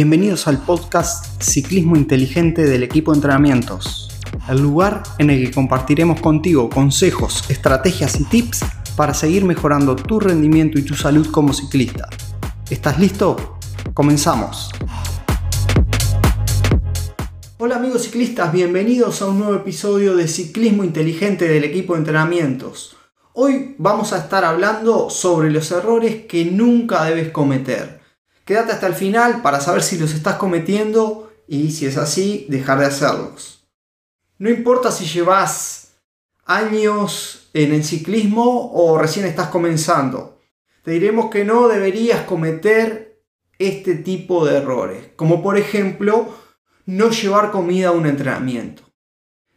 Bienvenidos al podcast Ciclismo Inteligente del equipo de entrenamientos, el lugar en el que compartiremos contigo consejos, estrategias y tips para seguir mejorando tu rendimiento y tu salud como ciclista. ¿Estás listo? Comenzamos. Hola amigos ciclistas, bienvenidos a un nuevo episodio de Ciclismo Inteligente del equipo de entrenamientos. Hoy vamos a estar hablando sobre los errores que nunca debes cometer. Quédate hasta el final para saber si los estás cometiendo y si es así, dejar de hacerlos. No importa si llevas años en el ciclismo o recién estás comenzando. Te diremos que no deberías cometer este tipo de errores, como por ejemplo no llevar comida a un entrenamiento.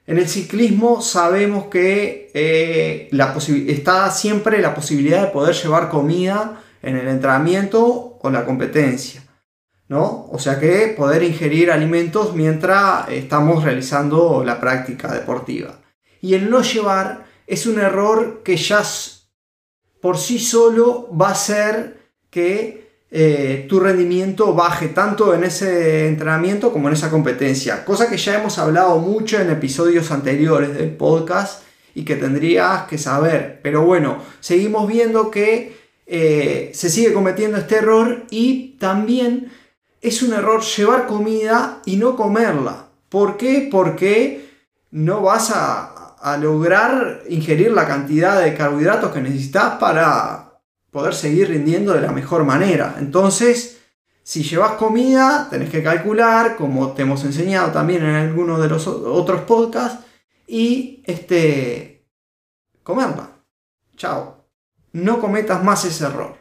En el ciclismo sabemos que eh, está siempre la posibilidad de poder llevar comida en el entrenamiento o la competencia. ¿no? O sea que poder ingerir alimentos mientras estamos realizando la práctica deportiva. Y el no llevar es un error que ya por sí solo va a ser que eh, tu rendimiento baje tanto en ese entrenamiento como en esa competencia. Cosa que ya hemos hablado mucho en episodios anteriores del podcast y que tendrías que saber. Pero bueno, seguimos viendo que eh, se sigue cometiendo este error y también es un error llevar comida y no comerla. ¿Por qué? Porque no vas a, a lograr ingerir la cantidad de carbohidratos que necesitas para poder seguir rindiendo de la mejor manera. Entonces, si llevas comida, tenés que calcular, como te hemos enseñado también en algunos de los otros podcasts, y este, comerla. Chao. No cometas más ese error.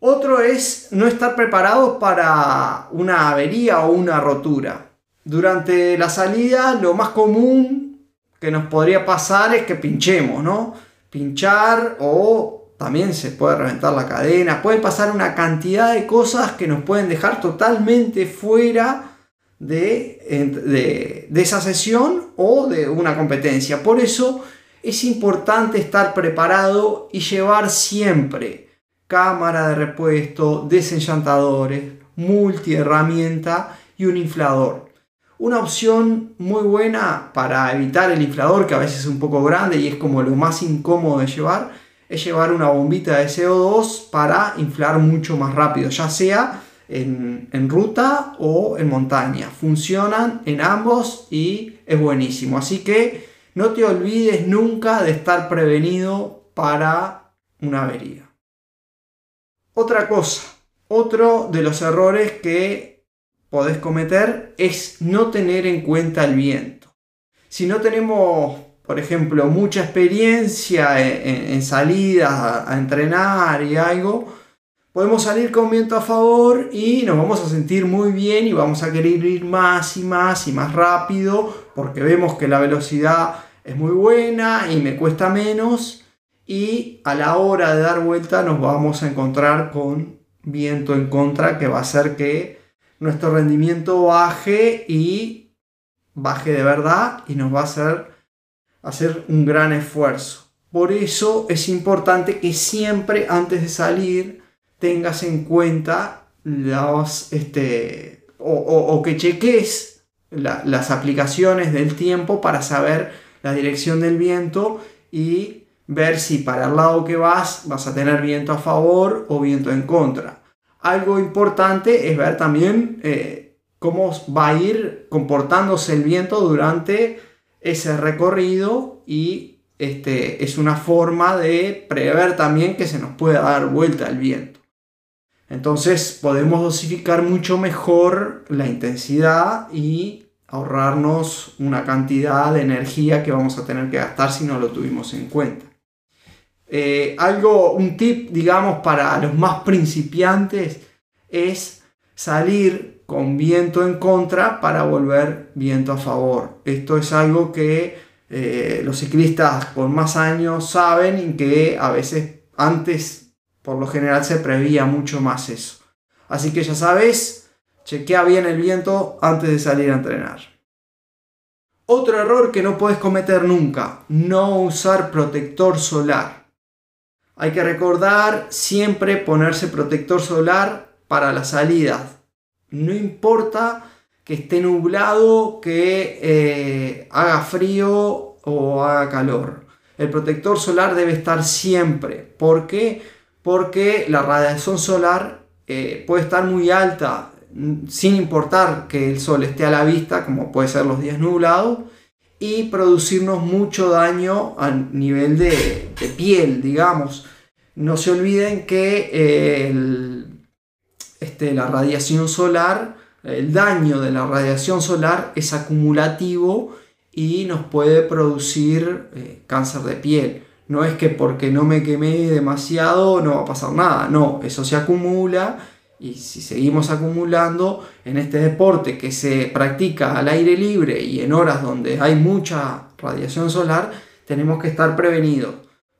Otro es no estar preparados para una avería o una rotura. Durante la salida, lo más común que nos podría pasar es que pinchemos, ¿no? Pinchar o también se puede reventar la cadena, puede pasar una cantidad de cosas que nos pueden dejar totalmente fuera de, de, esa sesión o de una competencia. Por eso es importante estar preparado y llevar siempre cámara de repuesto, desenchantadores, multiherramienta y un inflador. Una opción muy buena para evitar el inflador, que a veces es un poco grande y es como lo más incómodo de llevar, es llevar una bombita de CO2 para inflar mucho más rápido, ya sea en, ruta o en montaña. Funcionan en ambos y es buenísimo. Así que no te olvides nunca de estar prevenido para una avería. Otra cosa, otro de los errores que podés cometer es no tener en cuenta el viento. Si no tenemos por ejemplo, mucha experiencia en, salidas a, entrenar y algo, podemos salir con viento a favor y nos vamos a sentir muy bien y vamos a querer ir más y más y más rápido porque vemos que la velocidad es muy buena y me cuesta menos y a la hora de dar vuelta nos vamos a encontrar con viento en contra que va a hacer que nuestro rendimiento baje y baje de verdad y nos va a hacer hacer un gran esfuerzo. Por eso es importante que siempre antes de salir tengas en cuenta los, este, o, que cheques las aplicaciones del tiempo para saber la dirección del viento y ver si para el lado que vas vas a tener viento a favor o viento en contra. Algo importante es ver también eh, cómo va a ir comportándose el viento durante ese recorrido y este, es una forma de prever también que se nos pueda dar vuelta el viento. Entonces podemos dosificar mucho mejor la intensidad y ahorrarnos una cantidad de energía que vamos a tener que gastar si no lo tuvimos en cuenta. Eh, algo, un tip, digamos, para los más principiantes es salir con viento en contra para volver viento a favor. Esto es algo que eh, los ciclistas con más años saben y que a veces antes por lo general se prevía mucho más eso. Así que ya sabes, chequea bien el viento antes de salir a entrenar. Otro error que no puedes cometer nunca, no usar protector solar. Hay que recordar siempre ponerse protector solar para las salidas No importa que esté nublado, que eh, haga frío o haga calor. El protector solar debe estar siempre. ¿Por qué? Porque la radiación solar eh, puede estar muy alta sin importar que el sol esté a la vista, como puede ser los días nublados, y producirnos mucho daño a nivel de, piel, digamos. No se olviden que eh, este, la radiación solar, el daño de la radiación solar es acumulativo y nos puede producir eh, cáncer de piel. No es que porque no me quemé demasiado no va a pasar nada, no, eso se acumula y si seguimos acumulando en este deporte que se practica al aire libre y en horas donde hay mucha radiación solar, tenemos que estar prevenidos.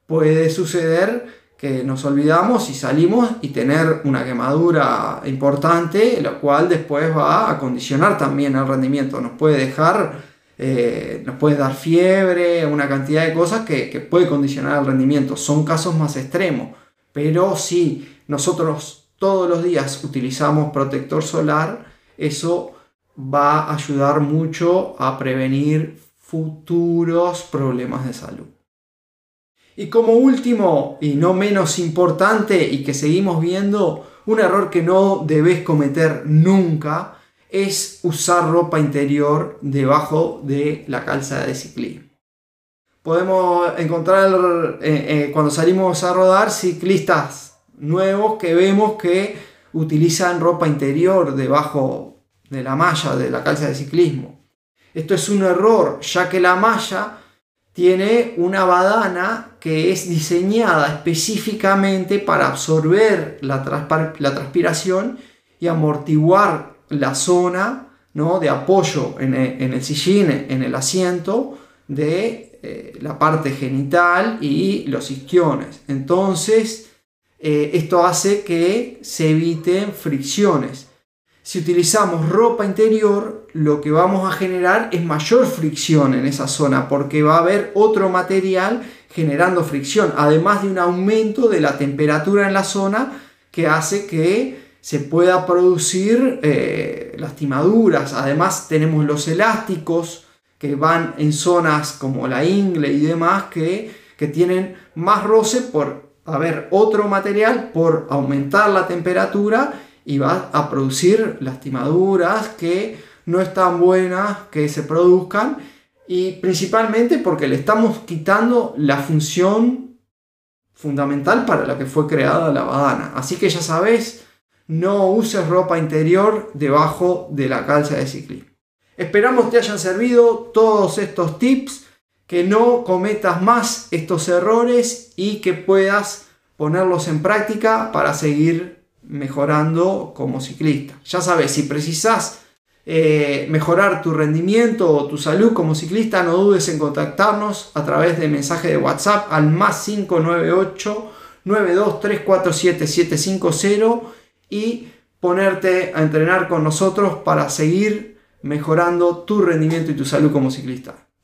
Puede suceder que nos olvidamos y salimos y tener una quemadura importante, la cual después va a condicionar también el rendimiento. Nos puede dejar, eh, nos puede dar fiebre, una cantidad de cosas que, que puede condicionar el rendimiento. Son casos más extremos, pero si nosotros todos los días utilizamos protector solar, eso va a ayudar mucho a prevenir futuros problemas de salud. Y como último y no menos importante y que seguimos viendo, un error que no debes cometer nunca es usar ropa interior debajo de la calza de ciclismo. Podemos encontrar eh, eh, cuando salimos a rodar ciclistas nuevos que vemos que utilizan ropa interior debajo de la malla de la calza de ciclismo. Esto es un error, ya que la malla tiene una badana que es diseñada específicamente para absorber la, transpiración y amortiguar la zona ¿no? de apoyo en el, sillín, en el asiento de eh, la parte genital y los isquiones. Entonces, eh, esto hace que se eviten fricciones. Si utilizamos ropa interior, lo que vamos a generar es mayor fricción en esa zona porque va a haber otro material generando fricción, además de un aumento de la temperatura en la zona que hace que se pueda producir eh, lastimaduras. Además tenemos los elásticos que van en zonas como la ingle y demás que, que tienen más roce por haber otro material por aumentar la temperatura y va a producir lastimaduras que no están buenas que se produzcan y principalmente porque le estamos quitando la función fundamental para la que fue creada la badana. Así que ya sabes, no uses ropa interior debajo de la calza de ciclismo. Esperamos te hayan servido todos estos tips que no cometas más estos errores y que puedas ponerlos en práctica para seguir mejorando como ciclista. Ya sabes, si precisas eh, mejorar tu rendimiento o tu salud como ciclista, no dudes en contactarnos a través de mensaje de WhatsApp al más 598 92347 y ponerte a entrenar con nosotros para seguir mejorando tu rendimiento y tu salud como ciclista.